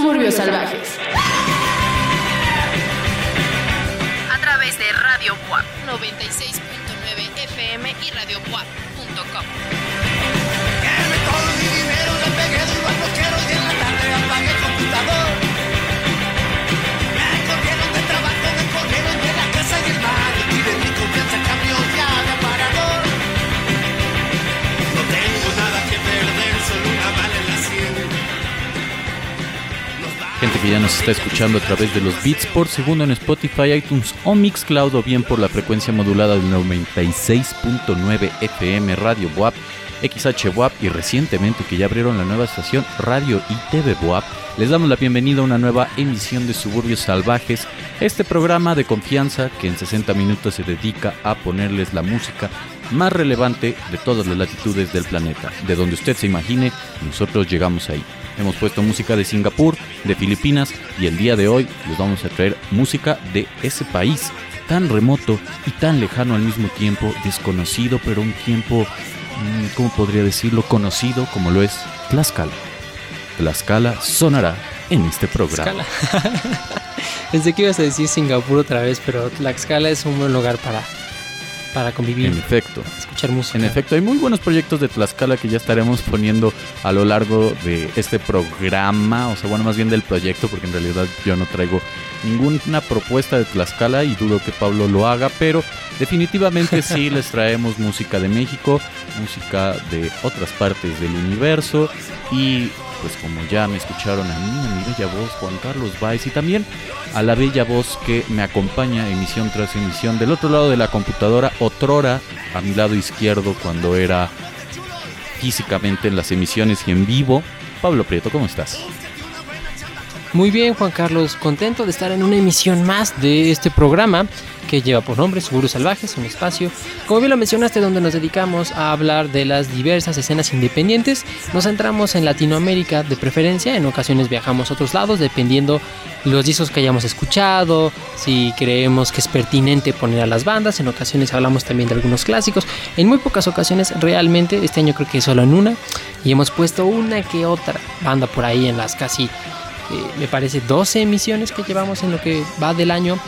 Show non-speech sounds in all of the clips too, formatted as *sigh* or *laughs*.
Suburbios Salvajes. A través de Radio WAP 96.9 FM y Radio WAP.com. que ya nos está escuchando a través de los Beats por segundo en Spotify, iTunes o Mixcloud o bien por la frecuencia modulada del 96.9 FM Radio WAP, XH WAP y recientemente que ya abrieron la nueva estación Radio y TV WAP. Les damos la bienvenida a una nueva emisión de Suburbios Salvajes, este programa de confianza que en 60 minutos se dedica a ponerles la música más relevante de todas las latitudes del planeta. De donde usted se imagine, nosotros llegamos ahí. Hemos puesto música de Singapur, de Filipinas y el día de hoy les vamos a traer música de ese país tan remoto y tan lejano al mismo tiempo, desconocido pero un tiempo, mm, ¿cómo podría decirlo? Conocido como lo es Tlaxcala. Tlaxcala sonará en este programa. *laughs* Pensé que ibas a decir Singapur otra vez, pero Tlaxcala es un buen lugar para, para convivir, En efecto. escuchar música. En efecto, hay muy buenos proyectos de Tlaxcala que ya estaremos poniendo a lo largo de este programa, o sea, bueno, más bien del proyecto, porque en realidad yo no traigo ninguna propuesta de Tlaxcala y dudo que Pablo lo haga, pero definitivamente *laughs* sí les traemos música de México, música de otras partes del universo y pues como ya me escucharon a mí, a mi bella voz, Juan Carlos Baez y también a la bella voz que me acompaña emisión tras emisión del otro lado de la computadora, otrora a mi lado izquierdo cuando era físicamente en las emisiones y en vivo. Pablo Prieto, ¿cómo estás? Muy bien, Juan Carlos, contento de estar en una emisión más de este programa que lleva por nombre Suburbios Salvajes, un espacio, como bien lo mencionaste, donde nos dedicamos a hablar de las diversas escenas independientes. Nos centramos en Latinoamérica de preferencia, en ocasiones viajamos a otros lados, dependiendo los discos que hayamos escuchado, si creemos que es pertinente poner a las bandas, en ocasiones hablamos también de algunos clásicos, en muy pocas ocasiones realmente, este año creo que solo en una, y hemos puesto una que otra banda por ahí en las casi me parece 12 emisiones que llevamos en lo que va del año.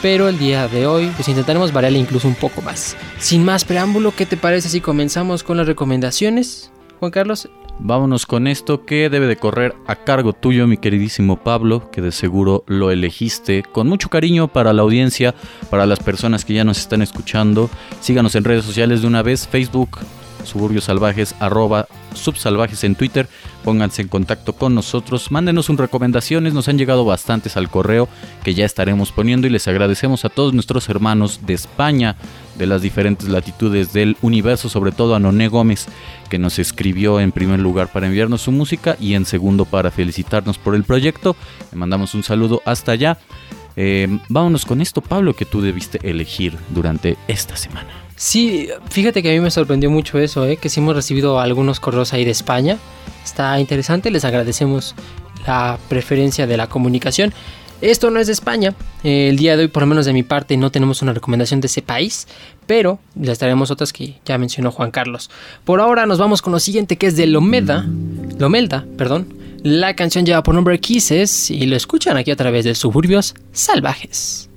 Pero el día de hoy, pues intentaremos variarle incluso un poco más. Sin más preámbulo, ¿qué te parece si comenzamos con las recomendaciones? Juan Carlos, Vámonos con esto que debe de correr a cargo tuyo, mi queridísimo Pablo, que de seguro lo elegiste con mucho cariño para la audiencia, para las personas que ya nos están escuchando. Síganos en redes sociales de una vez, Facebook, Suburbios Salvajes, arroba subsalvajes en Twitter. Pónganse en contacto con nosotros, mándenos sus recomendaciones, nos han llegado bastantes al correo que ya estaremos poniendo y les agradecemos a todos nuestros hermanos de España, de las diferentes latitudes del universo, sobre todo a Noné Gómez, que nos escribió en primer lugar para enviarnos su música y en segundo para felicitarnos por el proyecto. Le mandamos un saludo hasta allá. Eh, vámonos con esto, Pablo, que tú debiste elegir durante esta semana. Sí, fíjate que a mí me sorprendió mucho eso, ¿eh? que sí hemos recibido algunos correos ahí de España. Está interesante, les agradecemos la preferencia de la comunicación. Esto no es de España. el día de hoy, por lo menos de mi parte, no tenemos una recomendación de ese país, pero les traeremos otras que ya mencionó Juan Carlos. Por ahora nos vamos con lo siguiente, que es de Lomeda, Lomelda, perdón. La canción lleva por nombre Kisses y lo escuchan aquí a través de Suburbios Salvajes.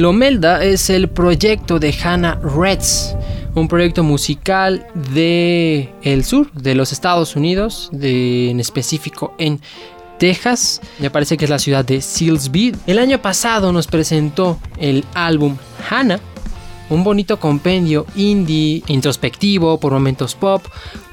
Lomelda es el proyecto de Hannah Reds, un proyecto musical de sur de los Estados Unidos, en específico en Texas. Me parece que es la ciudad de Sealsby. El año pasado nos presentó el álbum Hannah, un bonito compendio indie, introspectivo, por momentos pop,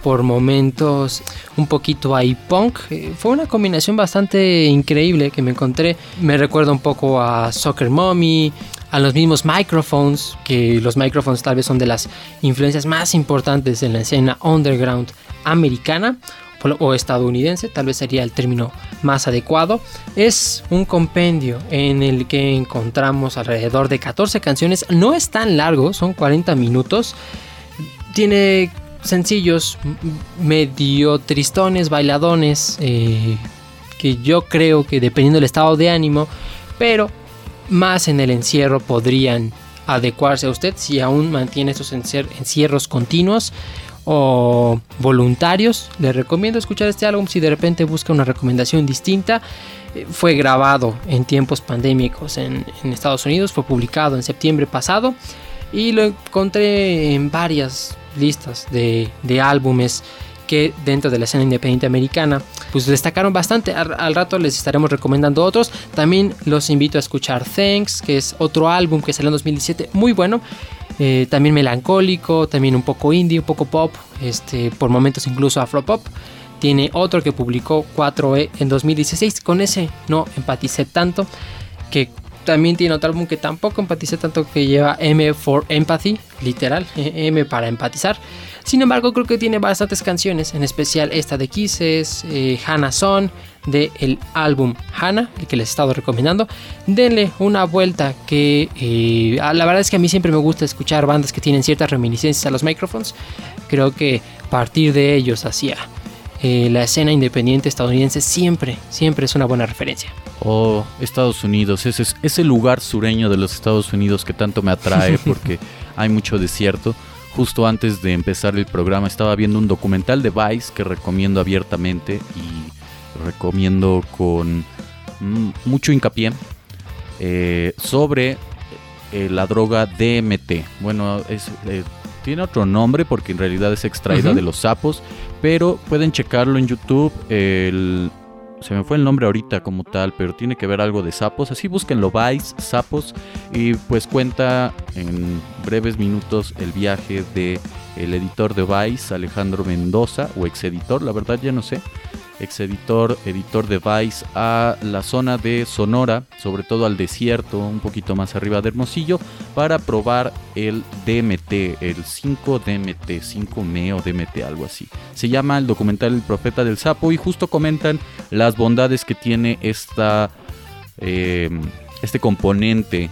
por momentos un poquito ahí punk. Eh, Fue una combinación bastante increíble que me encontré. Me recuerda un poco a Soccer Mommy, a los mismos microphones, que los microphones tal vez son de las influencias más importantes en la escena underground americana o- estadounidense, tal vez sería el término más adecuado. Es un compendio en el que encontramos alrededor de 14 canciones. No es tan largo, son 40 minutos. Tiene sencillos, medio tristones, bailadones, eh, que yo creo que dependiendo del estado de ánimo, pero más en el encierro podrían adecuarse a usted si aún mantiene estos encier- encierros continuos o voluntarios. Le recomiendo escuchar este álbum si de repente busca una recomendación distinta. Eh, Fue grabado en tiempos pandémicos en, en Estados Unidos, fue publicado en septiembre pasado y lo encontré en varias listas de, de álbumes que dentro de la escena independiente americana pues destacaron bastante. Al, al rato les estaremos recomendando otros. También los invito a escuchar Thanks, que es otro álbum que salió en 2017, muy bueno. Eh, también melancólico, también un poco indie, un poco pop, este, por momentos incluso afropop. Tiene otro que publicó 4E en 2016. Con ese no empaticé tanto. Que también tiene otro álbum que tampoco empaticé tanto que lleva M for Empathy, literal, *laughs* M para empatizar. Sin embargo, creo que tiene bastantes canciones, en especial esta de Kisses, eh, Hannah Son, de el álbum Hannah, el que les he estado recomendando. Denle una vuelta que eh, ah, la verdad es que a mí siempre me gusta escuchar bandas que tienen ciertas reminiscencias a los micrófonos. Creo que partir de ellos hacia eh, la escena independiente estadounidense siempre, siempre es una buena referencia. Oh, Estados Unidos, ese es ese lugar sureño de los Estados Unidos que tanto me atrae *laughs* porque hay mucho desierto. Justo antes de empezar el programa estaba viendo un documental de Vice que recomiendo abiertamente y recomiendo con mm, mucho hincapié eh, sobre eh, la droga DMT. Bueno, es, eh, tiene otro nombre porque en realidad es extraída de los sapos, pero pueden checarlo en YouTube. El, se me fue el nombre ahorita como tal, pero tiene que ver algo de sapos. Así búsquenlo, Vice, sapos, y pues cuenta en breves minutos el viaje de el editor de Vice, Alejandro Mendoza, o ex editor, la verdad ya no sé, ex editor, editor de Vice, a la zona de Sonora, sobre todo al desierto, un poquito más arriba de Hermosillo, para probar el DMT, el 5DMT, 5-ME o DMT, algo así. Se llama el documental El Profeta del Sapo y justo comentan las bondades que tiene esta, eh, este componente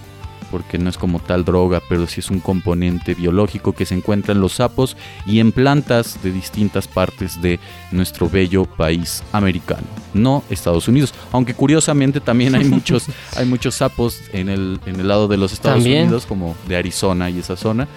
porque no es como tal droga, pero sí es un componente biológico que se encuentra en los sapos y en plantas de distintas partes de nuestro bello país americano, no Estados Unidos. Aunque curiosamente también hay muchos, *laughs* hay muchos sapos en el, en el lado de los Estados También. Unidos, como de Arizona y esa zona,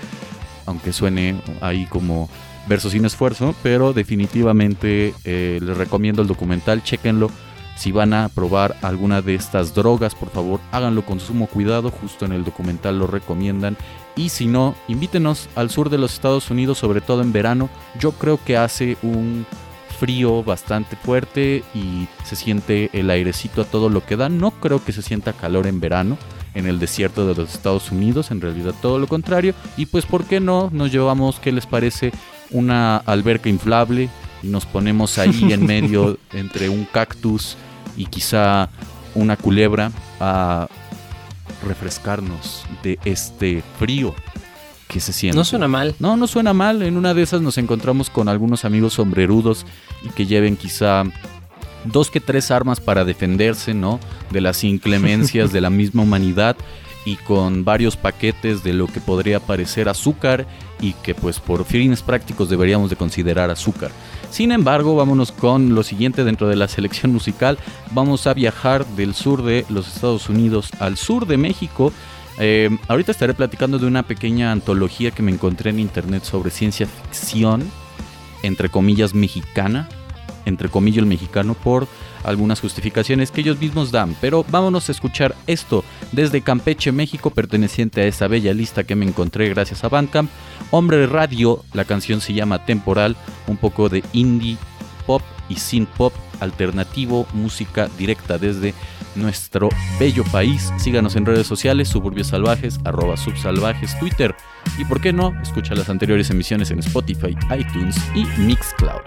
aunque suene ahí como verso sin esfuerzo, pero definitivamente eh, les recomiendo el documental, chequenlo. Si van a probar alguna de estas drogas, por favor, háganlo con sumo cuidado, justo en el documental lo recomiendan. Y si no, invítenos al sur de los Estados Unidos, sobre todo en verano. Yo creo que hace un frío bastante fuerte y se siente el airecito a todo lo que da. No creo que se sienta calor en verano en el desierto de los Estados Unidos, en realidad todo lo contrario. Y pues, ¿por qué no? Nos llevamos, ¿qué les parece? Una alberca inflable y nos ponemos ahí en medio *laughs* entre un cactus y quizá una culebra a refrescarnos de este frío que se siente. No suena mal. No, no suena mal. En una de esas nos encontramos con algunos amigos sombrerudos y que lleven quizá dos que tres armas para defenderse, ¿no? De las inclemencias *laughs* de la misma humanidad y con varios paquetes de lo que podría parecer azúcar y que pues por fines prácticos deberíamos de considerar azúcar. Sin embargo, vámonos con lo siguiente dentro de la selección musical. Vamos a viajar del sur de los Estados Unidos al sur de México. Eh, ahorita estaré platicando de una pequeña antología que me encontré en internet sobre ciencia ficción, entre comillas mexicana, entre comillas el mexicano, por algunas justificaciones que ellos mismos dan. Pero vámonos a escuchar esto desde Campeche, México, perteneciente a esa bella lista que me encontré gracias a Bandcamp. Hombre Radio, la canción se llama Temporal, un poco de indie pop y sin pop alternativo, música directa desde nuestro bello país. Síganos en redes sociales, Suburbios Salvajes, arroba subsalvajes, Twitter y por qué no, escucha las anteriores emisiones en Spotify, iTunes y Mixcloud.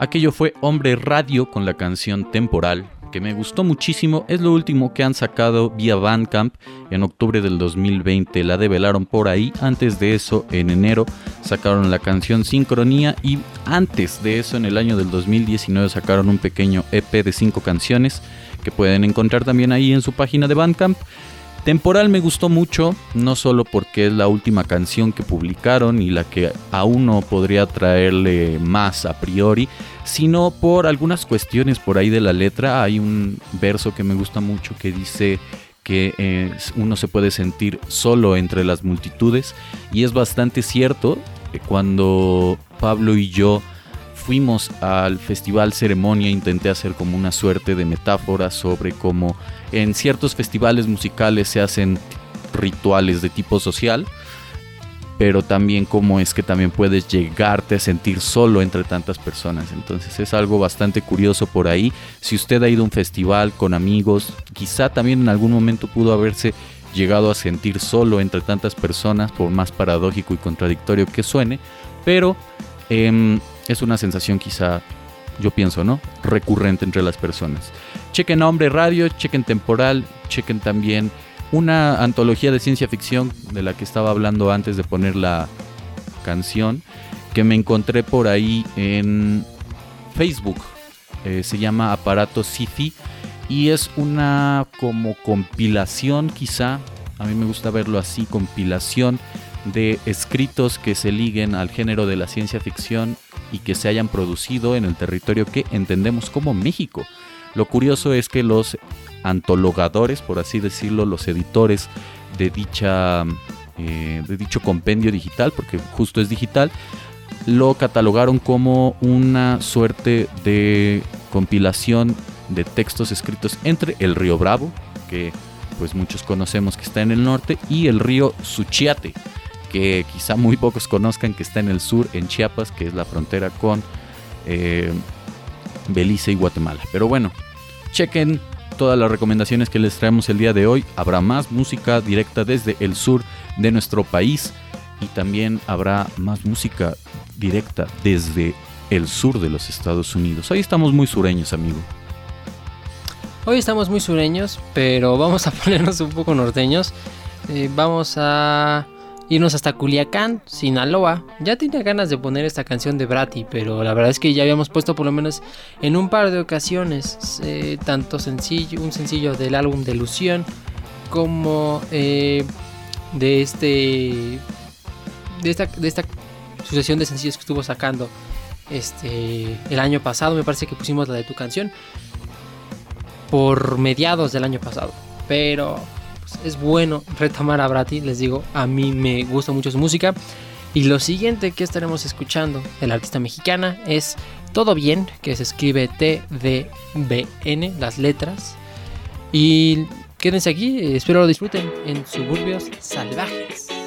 Aquello fue Hombre Radio con la canción Temporal, que me gustó muchísimo. Es lo último que han sacado vía Bandcamp en octubre del 2020. La develaron por ahí. Antes de eso, en enero, sacaron la canción Sincronía. Y antes de eso, en el año del 2019, sacaron un pequeño EP de cinco canciones que pueden encontrar también ahí en su página de Bandcamp. Temporal me gustó mucho, no solo porque es la última canción que publicaron y la que a uno podría traerle más a priori, sino por algunas cuestiones por ahí de la letra. Hay un verso que me gusta mucho que dice que eh, uno se puede sentir solo entre las multitudes y es bastante cierto. eh, cuando Pablo y yo fuimos al festival ceremonia intenté hacer como una suerte de metáfora sobre cómo en ciertos festivales musicales se hacen rituales de tipo social, pero también cómo es que también puedes llegarte a sentir solo entre tantas personas. Entonces es algo bastante curioso por ahí. Si usted ha ido a un festival con amigos, quizá también en algún momento pudo haberse llegado a sentir solo entre tantas personas, por más paradójico y contradictorio que suene, pero em, es una sensación quizá, yo pienso, ¿no? Recurrente entre las personas. Chequen Hombre Radio, chequen Temporal, chequen también una antología de ciencia ficción de la que estaba hablando antes de poner la canción, que me encontré por ahí en Facebook. Eh, se llama Aparato Sci-Fi y es una como compilación quizá, a mí me gusta verlo así, compilación de escritos que se liguen al género de la ciencia ficción y que se hayan producido en el territorio que entendemos como México. Lo curioso es que los antologadores, por así decirlo, los editores de dicha eh, de dicho compendio digital, porque justo es digital, lo catalogaron como una suerte de compilación de textos escritos entre el río Bravo, que pues muchos conocemos que está en el norte, y el río Suchiate, que quizá muy pocos conozcan que está en el sur, en Chiapas, que es la frontera con eh, Belice y Guatemala. Pero bueno, chequen todas las recomendaciones que les traemos el día de hoy. Habrá más música directa desde el sur de nuestro país y también habrá más música directa desde el sur de los Estados Unidos. Hoy estamos muy sureños, amigo. Hoy estamos muy sureños, pero vamos a *laughs* ponernos un poco norteños. Eh, vamos a irnos hasta Culiacán, Sinaloa. Ya tenía ganas de poner esta canción de Brati, pero la verdad es que ya habíamos puesto por lo menos en un par de ocasiones eh, tanto sencillo, un sencillo del álbum de Ilusión como eh, de este de esta, de esta sucesión de sencillos que estuvo sacando este el año pasado. Me parece que pusimos la de tu canción por mediados del año pasado, pero pues, es bueno retomar a Brati, les digo, a mí me gusta mucho su música. Y lo siguiente que estaremos escuchando de la artista mexicana es Todo Bien, que se escribe T-D-B-N, las letras. Y quédense aquí, espero lo disfruten en Suburbios Salvajes.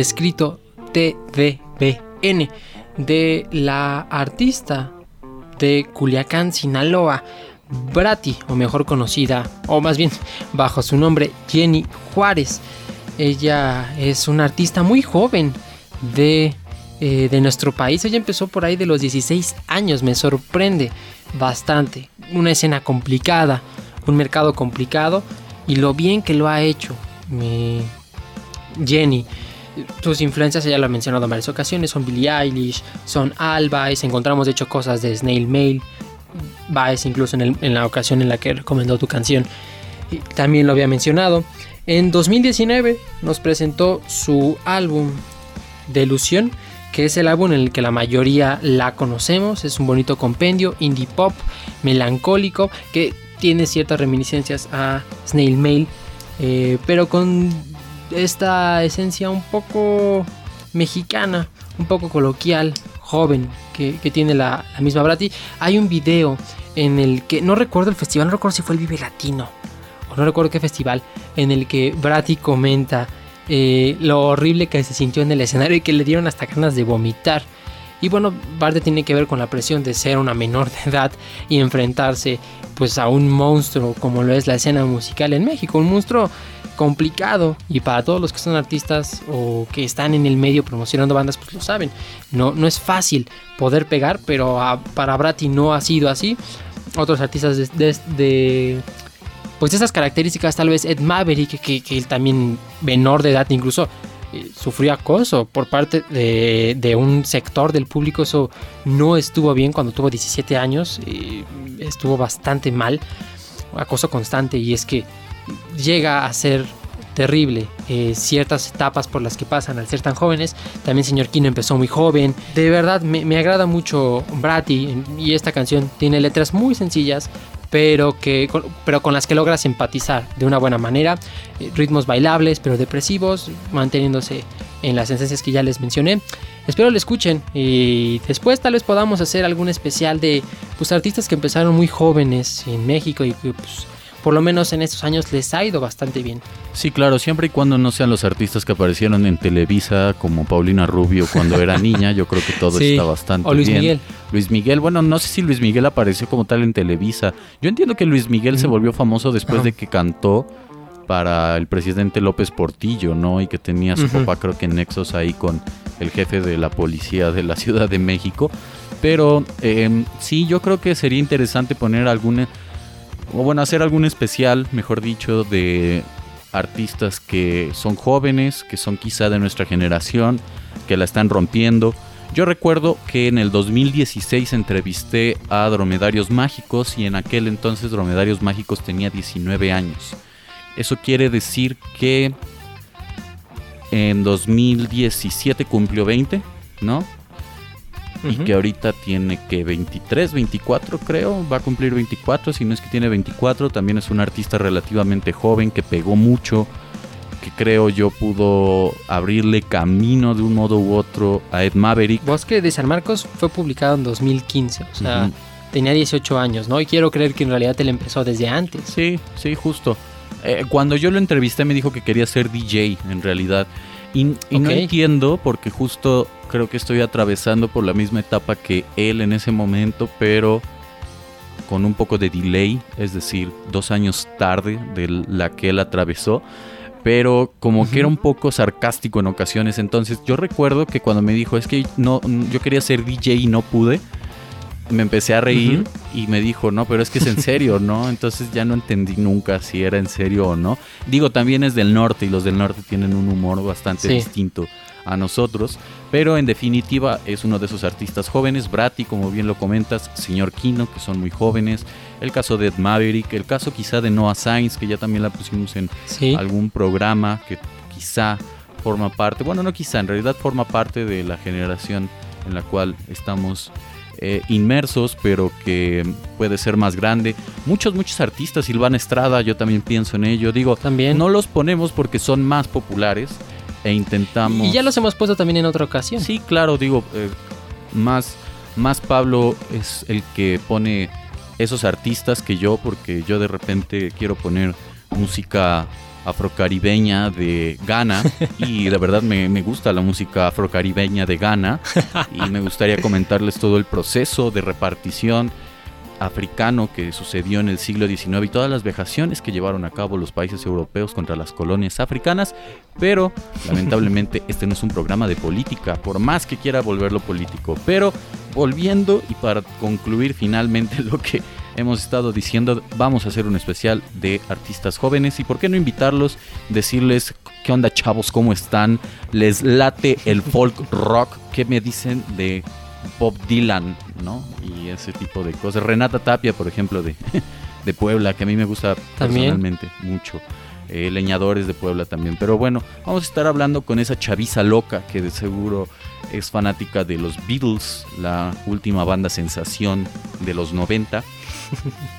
Escrito TDBN de la artista de Culiacán, Sinaloa, Brati, o mejor conocida, o más bien *laughs* bajo su nombre, Jenny Juárez. Ella es una artista muy joven de, eh, de nuestro país. Ella empezó por ahí de los 16 años, me sorprende bastante. Una escena complicada, un mercado complicado y lo bien que lo ha hecho. Me... Jenny, sus influencias, ella lo ha mencionado en varias ocasiones, son Billie Eilish, son Albaes, encontramos de hecho cosas de Snail Mail, Baez incluso en, la ocasión en la que recomendó tu canción, también lo había mencionado. En 2019 nos presentó su álbum Delusión, que es el álbum en el que la mayoría la conocemos, es un bonito compendio, indie pop, melancólico, que tiene ciertas reminiscencias a Snail Mail, eh, pero con esta esencia un poco mexicana, un poco coloquial, joven, que, que tiene la, misma Brati. Hay un video en el que, no recuerdo el festival, no recuerdo si fue el Vive Latino, o no recuerdo qué festival, en el que Brati comenta eh, lo horrible que se sintió en el escenario y que le dieron hasta ganas de vomitar. Y bueno, parte tiene que ver con la presión de ser una menor de edad y enfrentarse pues a un monstruo como lo es la escena musical en México, un monstruo complicado. Y para todos los que son artistas o que están en el medio promocionando bandas pues lo saben, no, no es fácil poder pegar, pero para Brati no ha sido así. Otros artistas de, pues esas características, tal vez Ed Maverick, que, que él también menor de edad incluso sufrió acoso por parte de, de un sector del público. Eso no estuvo bien cuando tuvo 17 años. eh, estuvo bastante mal. Acoso constante. Y es que llega a ser terrible eh, ciertas etapas por las que pasan al ser tan jóvenes. También señor Kino empezó muy joven. De verdad, me, me agrada mucho Brati y esta canción tiene letras muy sencillas. Pero, que, con- pero con las que logras empatizar de una buena manera. Eh, ritmos bailables, pero depresivos, manteniéndose en las esencias que ya les mencioné. Espero lo escuchen y después tal vez podamos hacer algún especial de pues, artistas que empezaron muy jóvenes en México y que pues, por lo menos en estos años les ha ido bastante bien. Sí, claro, siempre y cuando no sean los artistas que aparecieron en Televisa como Paulina Rubio cuando era *laughs* niña, yo creo que todo Sí, está bastante o Luis bien. Miguel. Luis Miguel, bueno, no sé si Luis Miguel apareció como tal en Televisa. Yo entiendo que Luis Miguel se volvió famoso después de que cantó para el presidente López Portillo, ¿no? Y que tenía a su papá, creo que en nexos ahí con el jefe de la policía de la *laughs* Ciudad de México. Pero eh, sí, yo creo que sería interesante poner algún, o bueno, hacer algún especial, mejor dicho, de artistas que son jóvenes, que son quizá de nuestra generación, que la están rompiendo. Yo recuerdo que en el 2016 entrevisté a Dromedarios Mágicos y en aquel entonces Dromedarios Mágicos tenía 19 años. Eso quiere decir que en 2017 cumplió 20, ¿no? Y que ahorita tiene que 23, 24 creo, va a cumplir 24, si no es que tiene 24, también es un artista relativamente joven que pegó mucho, que creo yo pudo abrirle camino de un modo u otro a Ed Maverick. Bosque de San Marcos fue publicado en 2015, o sea, tenía 18 años, ¿no? Y quiero creer que en realidad él empezó desde antes. Sí, sí, justo. Eh, cuando yo lo entrevisté me dijo que quería ser DJ en realidad. Y, y no entiendo porque justo creo que estoy atravesando por la misma etapa que él en ese momento, pero con un poco de delay, es decir, dos años tarde de la que él atravesó. Pero como que era un poco sarcástico en ocasiones. Entonces yo recuerdo que cuando me dijo es que no, yo quería ser DJ y no pude, me empecé a reír y me dijo, no, pero es que es en serio, ¿no? *laughs* Entonces ya no entendí nunca si era en serio o no. Digo, también es del norte y los del norte tienen un humor bastante Sí. distinto a nosotros, pero en definitiva es uno de esos artistas jóvenes, Brati, como bien lo comentas, señor Kino, que son muy jóvenes, el caso de Ed Maverick, el caso quizá de Noah Sainz, que ya también la pusimos en Sí. algún programa que quizá forma parte, bueno, no quizá, en realidad forma parte de la generación en la cual estamos eh, inmersos, pero que puede ser más grande. Muchos, muchos artistas, Silvana Estrada, yo también pienso en ello. Digo, También. no los ponemos porque son más populares e intentamos... Y ya los hemos puesto también en otra ocasión. Sí, claro, digo, eh, más, más Pablo es el que pone esos artistas que yo, porque yo de repente quiero poner música afrocaribeña de Ghana. *laughs* Y de verdad me, me gusta la música afrocaribeña de Ghana. Y me gustaría comentarles todo el proceso de repartición africano que sucedió en el siglo XIX y todas las vejaciones que llevaron a cabo los países europeos contra las colonias africanas, pero lamentablemente *laughs* este no es un programa de política, por más que quiera volverlo político, pero volviendo y para concluir finalmente *laughs* lo que hemos estado diciendo, vamos a hacer un especial de artistas jóvenes y por qué no invitarlos, decirles qué onda chavos, cómo están, les late el folk rock, qué me dicen de Bob Dylan, ¿no? Y ese tipo de cosas. Renata Tapia, por ejemplo, de, *laughs* de Puebla, que a mí me gusta También. personalmente mucho. Eh, leñadores de Puebla también. Pero bueno, vamos a estar hablando con esa chaviza loca que de seguro es fanática de los Beatles, la última banda sensación de los 90.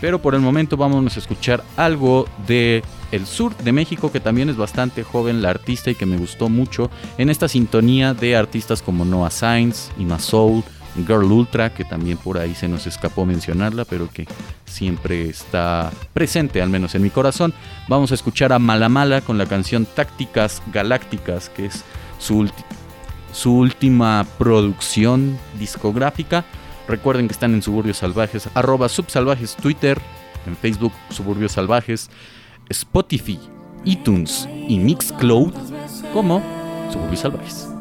Pero por el momento vamos a escuchar algo de el sur de México que también es bastante joven la artista y que me gustó mucho en esta sintonía de artistas como Noah Sainz, Ima Soul, Girl Ultra, que también por ahí se nos escapó mencionarla, pero que siempre está presente, al menos en mi corazón. Vamos a escuchar a Malamala con la canción Tácticas Galácticas, que es su última producción discográfica. Recuerden que están en Suburbios Salvajes, arroba subsalvajes Twitter, en Facebook Suburbios Salvajes, Spotify, iTunes y Mixcloud como Suburbios Salvajes.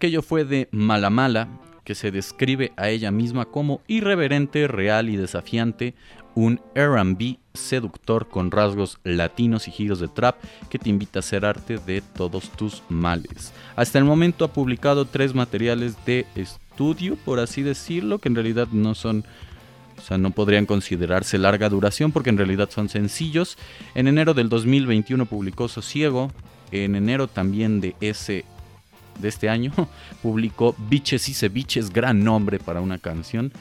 Aquello fue de Mala Mala, que se describe a ella misma como irreverente, real y desafiante, un RB seductor con rasgos latinos y giros de trap que te invita a hacer arte de todos tus males. Hasta el momento ha publicado tres materiales de estudio, por así decirlo, que en realidad no son o sea, no podrían considerarse larga duración porque en realidad son sencillos. En enero del 2021 publicó Sosiego. En enero también de ese de este año *laughs* publicó Biches y Ceviches, gran nombre para una canción.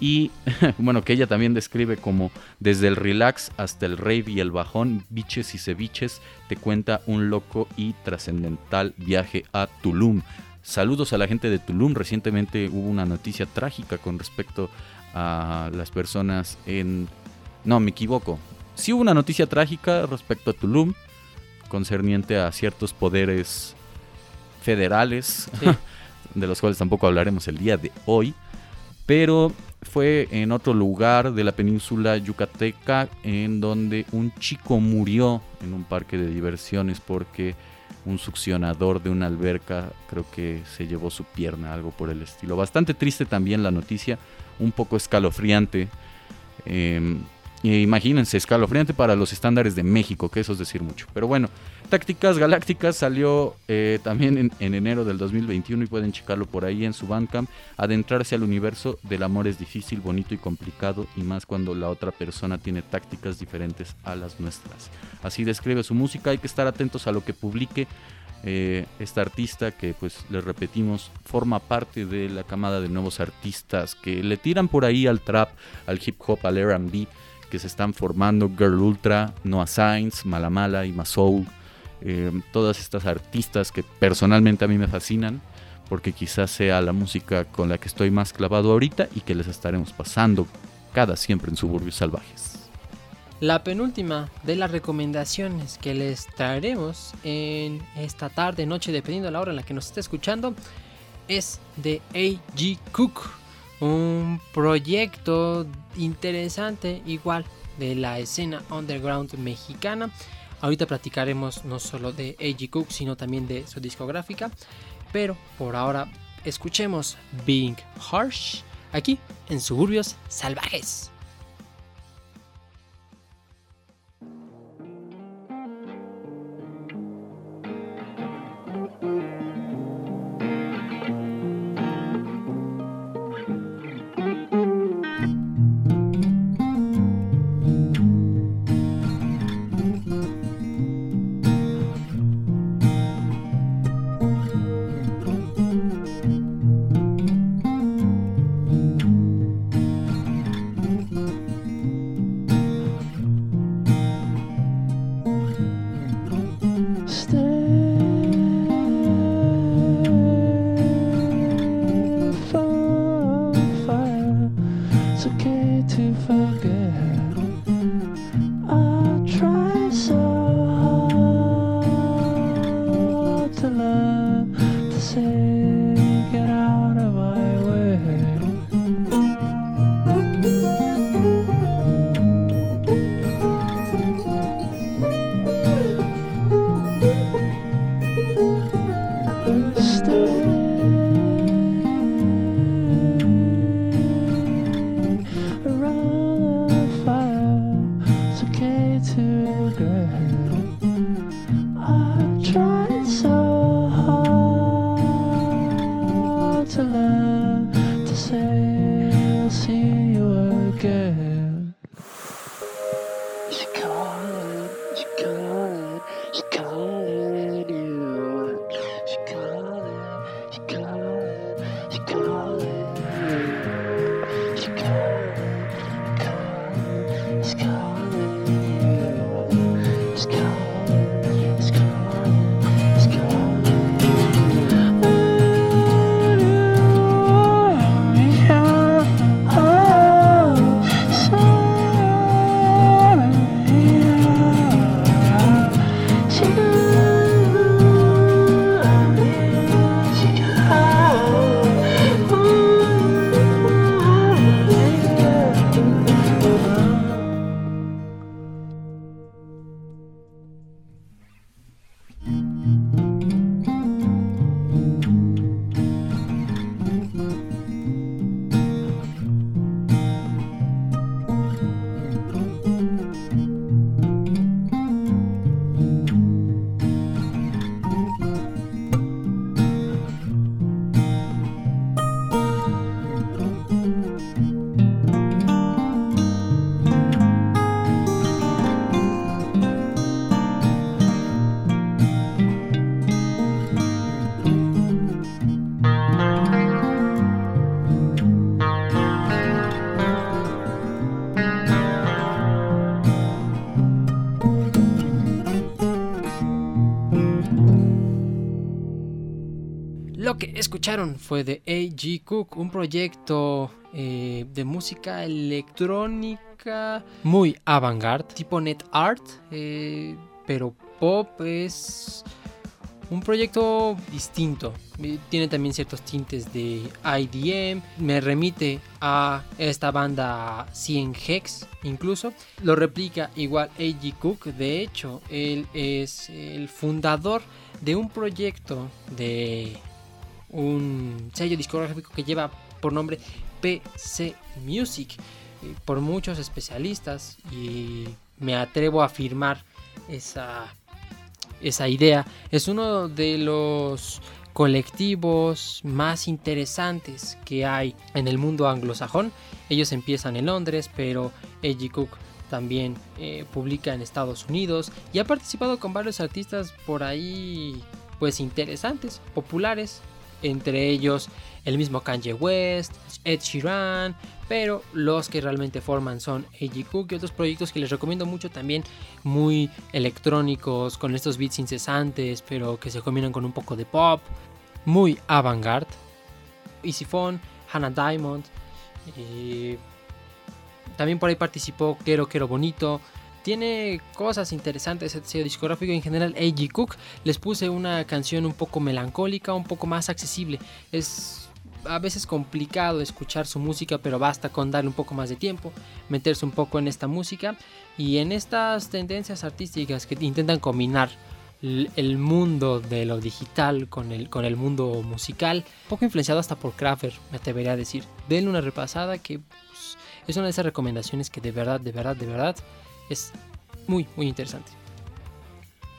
Y *laughs* bueno, que ella también describe como desde el relax hasta el rave y el bajón, Biches y Ceviches te cuenta un loco y trascendental viaje a Tulum. Saludos a la gente de Tulum. Recientemente hubo una noticia trágica con respecto a las personas en... No, me equivoco. Sí hubo una noticia trágica respecto a Tulum, concerniente a ciertos poderes federales, Sí. *laughs* de los cuales tampoco hablaremos el día de hoy, pero fue en otro lugar de la península yucateca en donde un chico murió en un parque de diversiones porque un succionador de una alberca creo que se llevó su pierna, algo por el estilo. Bastante triste también la noticia, un poco escalofriante. Eh, e imagínense, escalofriante para los estándares de México, que eso es decir mucho. Pero bueno, Tácticas Galácticas salió eh, también en, en enero del 2021 y pueden checarlo por ahí en su Bandcamp. Adentrarse al universo del amor es difícil, bonito y complicado, y más cuando la otra persona tiene tácticas diferentes a las nuestras. Así describe su música, hay que estar atentos a lo que publique. eh, esta artista que pues les repetimos forma parte de la camada de nuevos artistas que le tiran por ahí al trap, al hip hop, al R&B que se están formando, Girl Ultra, Noah Sainz, Malamala y Masoul, eh, todas estas artistas que personalmente a mí me fascinan, porque quizás sea la música con la que estoy más clavado ahorita y que les estaremos pasando cada siempre en Suburbios Salvajes. La penúltima de las recomendaciones que les traeremos en esta tarde, noche, dependiendo de la hora en la que nos esté escuchando, es de A.G. Cook, un proyecto interesante igual de la escena underground mexicana. Ahorita platicaremos no solo de A.G. Cook, sino también de su discográfica, pero por ahora escuchemos Being Harsh aquí en Suburbios Salvajes. Fue de A.G. Cook, un proyecto eh, de música electrónica muy avant-garde, tipo net art, eh, pero pop es un proyecto distinto. Tiene también ciertos tintes de IDM. Me remite a esta banda 100 Hex incluso. Lo replica igual A.G. Cook. De hecho, él es el fundador de un proyecto de un sello discográfico que lleva por nombre PC Music. eh, Por muchos especialistas y me atrevo a afirmar esa esa idea. Es uno de los colectivos más interesantes que hay en el mundo anglosajón. Ellos empiezan en Londres, pero A.G. Cook también eh, publica en Estados Unidos y ha participado con varios artistas por ahí pues interesantes, populares, entre ellos el mismo Kanye West, Ed Sheeran, pero los que realmente forman son A.G. Cook y otros proyectos que les recomiendo mucho también, muy electrónicos, con estos beats incesantes, pero que se combinan con un poco de pop, muy avant-garde. Easy Phone, Hannah Diamond, eh, también por ahí participó Quiero Quiero Bonito. Tiene cosas interesantes el sello discográfico en general. A.G. Cook les puse una canción un poco melancólica, un poco más accesible. Es a veces complicado escuchar su música, pero basta con darle un poco más de tiempo, meterse un poco en esta música y en estas tendencias artísticas que intentan combinar el mundo de lo digital con el, con el mundo musical, un poco influenciado hasta por Krafer, me atrevería a decir. Denle una repasada que pues, es una de esas recomendaciones que de verdad, de verdad, de verdad es muy, muy interesante.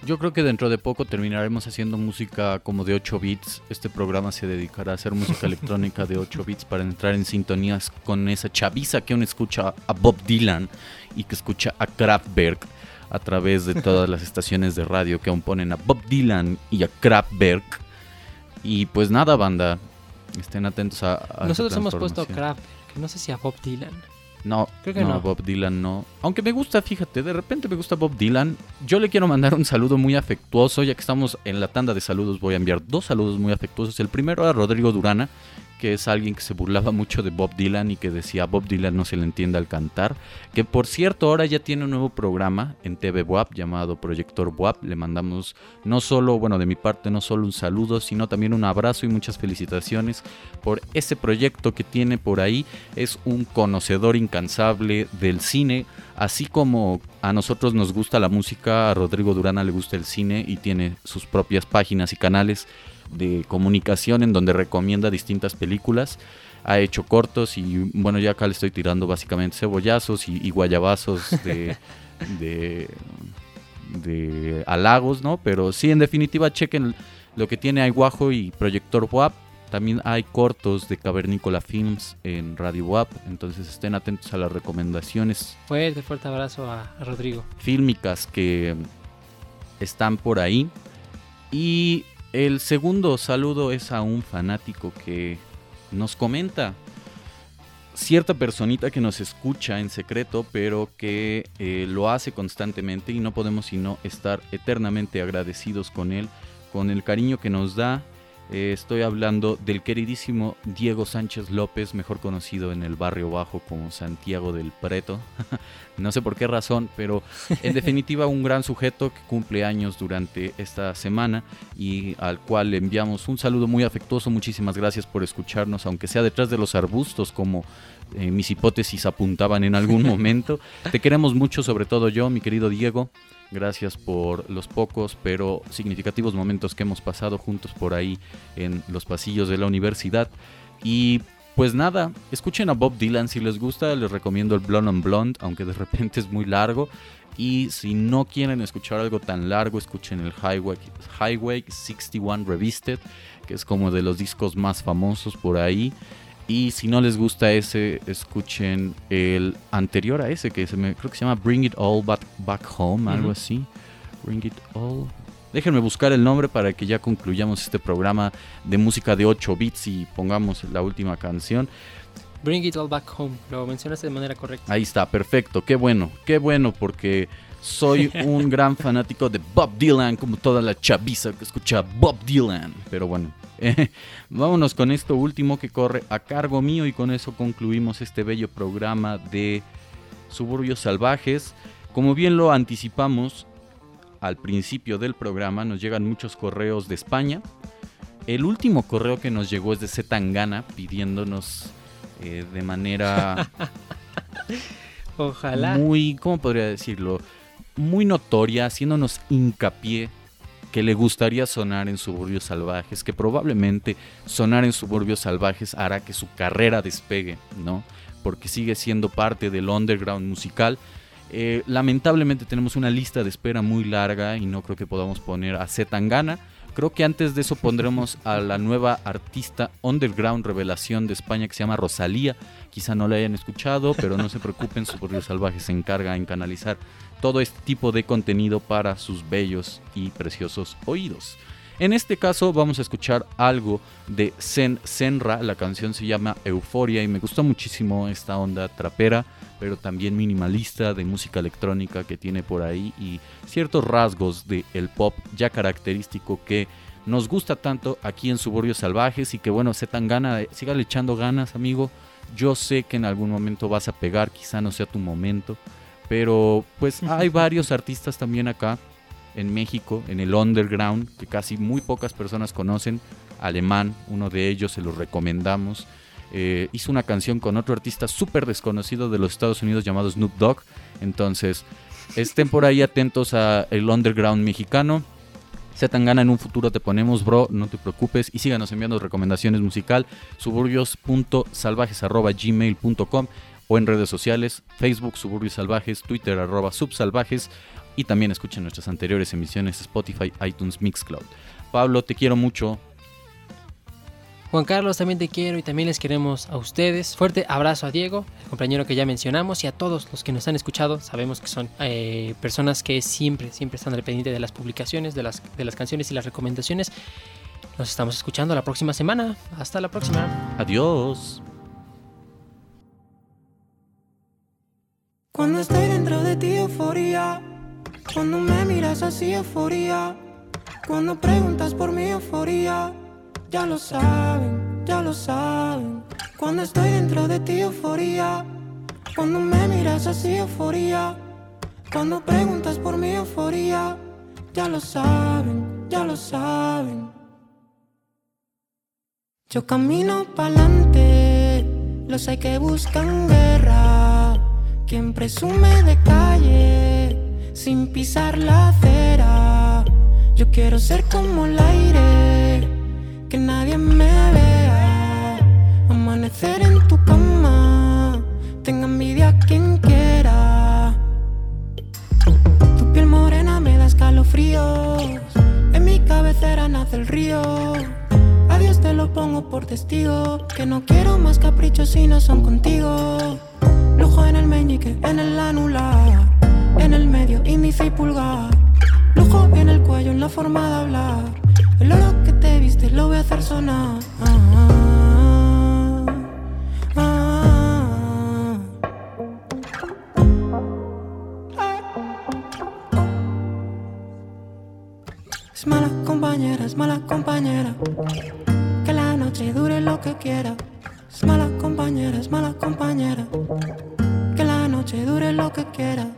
Yo creo que dentro de poco terminaremos haciendo música como de 8 bits. Este programa se dedicará a hacer música *laughs* electrónica de 8 bits para entrar en sintonías con esa chaviza que aún escucha a Bob Dylan y que escucha a Kraftwerk a través de todas las *laughs* estaciones de radio que aún ponen a Bob Dylan y a Kraftwerk. Y pues nada, banda. Estén atentos a. a Nosotros hemos puesto a. Kraftwerk, no sé si a Bob Dylan. No, Creo que no, no. Bob Dylan no. Aunque me gusta, fíjate, de repente me gusta Bob Dylan. Yo le quiero mandar un saludo muy afectuoso, ya que estamos en la tanda de saludos, voy a enviar dos saludos muy afectuosos. El primero a Rodrigo Durana, que es alguien que se burlaba mucho de Bob Dylan y que decía Bob Dylan no se le entiende al cantar. Que por cierto, ahora ya tiene un nuevo programa en TV WAP llamado Proyector WAP. Le mandamos no solo, bueno, de mi parte, no solo un saludo, sino también un abrazo y muchas felicitaciones por ese proyecto que tiene por ahí. Es un conocedor incansable del cine, así como a nosotros nos gusta la música, a Rodrigo Durana le gusta el cine y tiene sus propias páginas y canales de comunicación en donde recomienda distintas películas. Ha hecho cortos y bueno, ya acá le estoy tirando básicamente cebollazos y, y guayabazos de, *laughs* de, de halagos, ¿no? Pero sí, en definitiva, chequen lo que tiene Aiguajo y Proyector WAP. También hay cortos de Cavernícola Films en Radio WAP, entonces estén atentos a las recomendaciones Fuerte, fuerte abrazo a, a Rodrigo. fílmicas que están por ahí. Y el segundo saludo es a un fanático que nos comenta cierta personita que nos escucha en secreto, pero que eh, lo hace constantemente y no podemos sino estar eternamente agradecidos con él, con el cariño que nos da. Eh, estoy hablando del queridísimo Diego Sánchez López, mejor conocido en el barrio bajo como Santiago del Preto. *laughs* no sé por qué razón, pero en *laughs* definitiva un gran sujeto que cumple años durante esta semana y al cual le enviamos un saludo muy afectuoso. Muchísimas gracias por escucharnos, aunque sea detrás de los arbustos como eh, mis hipótesis apuntaban en algún *laughs* momento. Te queremos mucho, sobre todo yo, mi querido Diego. Gracias por los pocos pero significativos momentos que hemos pasado juntos por ahí en los pasillos de la universidad. Y pues nada, escuchen a Bob Dylan si les gusta, les recomiendo el Blonde on Blonde, aunque de repente es muy largo. Y si no quieren escuchar algo tan largo, escuchen el Highway, Highway 61 Revisited, que es como de los discos más famosos por ahí. Y si no les gusta ese, escuchen el anterior a ese, que se me, creo que se llama Bring It All Back, Back Home, algo así. Bring It All. Déjenme buscar el nombre para que ya concluyamos este programa de música de 8 bits y pongamos la última canción. Bring It All Back Home. Lo mencionaste de manera correcta. Ahí está, perfecto. Qué bueno, qué bueno, porque soy *laughs* un gran fanático de Bob Dylan, como toda la chaviza que escucha Bob Dylan. Pero bueno, eh, *laughs* vámonos con esto último que corre a cargo mío y con eso concluimos este bello programa de Suburbios Salvajes. Como bien lo anticipamos al principio del programa, nos llegan muchos correos de España. El último correo que nos llegó es de Zetangana pidiéndonos eh, de manera *laughs* Ojalá. muy, ¿cómo podría decirlo? Muy notoria, haciéndonos hincapié que le gustaría sonar en Suburbios Salvajes, que probablemente sonar en Suburbios Salvajes hará que su carrera despegue, ¿no? Porque sigue siendo parte del underground musical. Eh, lamentablemente tenemos una lista de espera muy larga y no creo que podamos poner a Zetangana. Creo que antes de eso *laughs* pondremos a la nueva artista underground revelación de España que se llama Rosalía. Quizá no la hayan escuchado, pero no se preocupen, Suburbios Salvajes se encarga en canalizar todo este tipo de contenido para sus bellos y preciosos oídos. En este caso vamos a escuchar algo de Zen Senra, la canción se llama Euforia y me gustó muchísimo esta onda trapera, pero también minimalista de música electrónica que tiene por ahí y ciertos rasgos del el pop ya característico que nos gusta tanto aquí en Suburbios Salvajes y que bueno, se tan gana, sígale echando ganas amigo, yo sé que en algún momento vas a pegar, quizá no sea tu momento, pero pues hay varios artistas también acá en México, en el underground, que casi muy pocas personas conocen. Alemán, uno de ellos, se los recomendamos. Eh, hizo una canción con otro artista súper desconocido de los Estados Unidos llamado Snoop Dogg. Entonces, estén por ahí atentos a el underground mexicano. Zetangana en un futuro te ponemos, bro, no te preocupes. Y síganos enviando recomendaciones musical, suburbios.salvajes.gmail.com o en redes sociales, Facebook, Suburbios Salvajes, Twitter, arroba subsalvajes. Y también escuchen nuestras anteriores emisiones Spotify, iTunes, Mixcloud. Pablo, te quiero mucho. Juan Carlos, también te quiero y también les queremos a ustedes. Fuerte abrazo a Diego, el compañero que ya mencionamos, y a todos los que nos han escuchado. Sabemos que son eh, personas que siempre, siempre están al pendiente de las publicaciones, de las, de las canciones y las recomendaciones. Nos estamos escuchando la próxima semana. Hasta la próxima. Adiós. Cuando estoy dentro de ti, euforía. Cuando me miras así, euforía. Cuando preguntas por mi euforía. Ya lo saben, ya lo saben. Cuando estoy dentro de ti, euforía. Cuando me miras así, euforía. Cuando preguntas por mi euforía. Ya lo saben, ya lo saben. Yo camino pa'lante, los hay que buscan guerra. Quien presume de calle, sin pisar la acera. Yo quiero ser como el aire, que nadie me vea. Amanecer en tu cama, tenga envidia quien quiera. Tu piel morena me da escalofríos, en mi cabecera nace el río. A Dios te lo pongo por testigo, que no quiero más caprichos si no son contigo. Lujo en el meñique, en el anular, en el medio, índice y pulgar. Lujo en el cuello, en la forma de hablar. El oro que te viste lo voy a hacer sonar. Es mala compañera, es mala compañera. Que la noche dure lo que quiera. Es mala compañera, es mala compañera. Que la noche dure lo que quiera.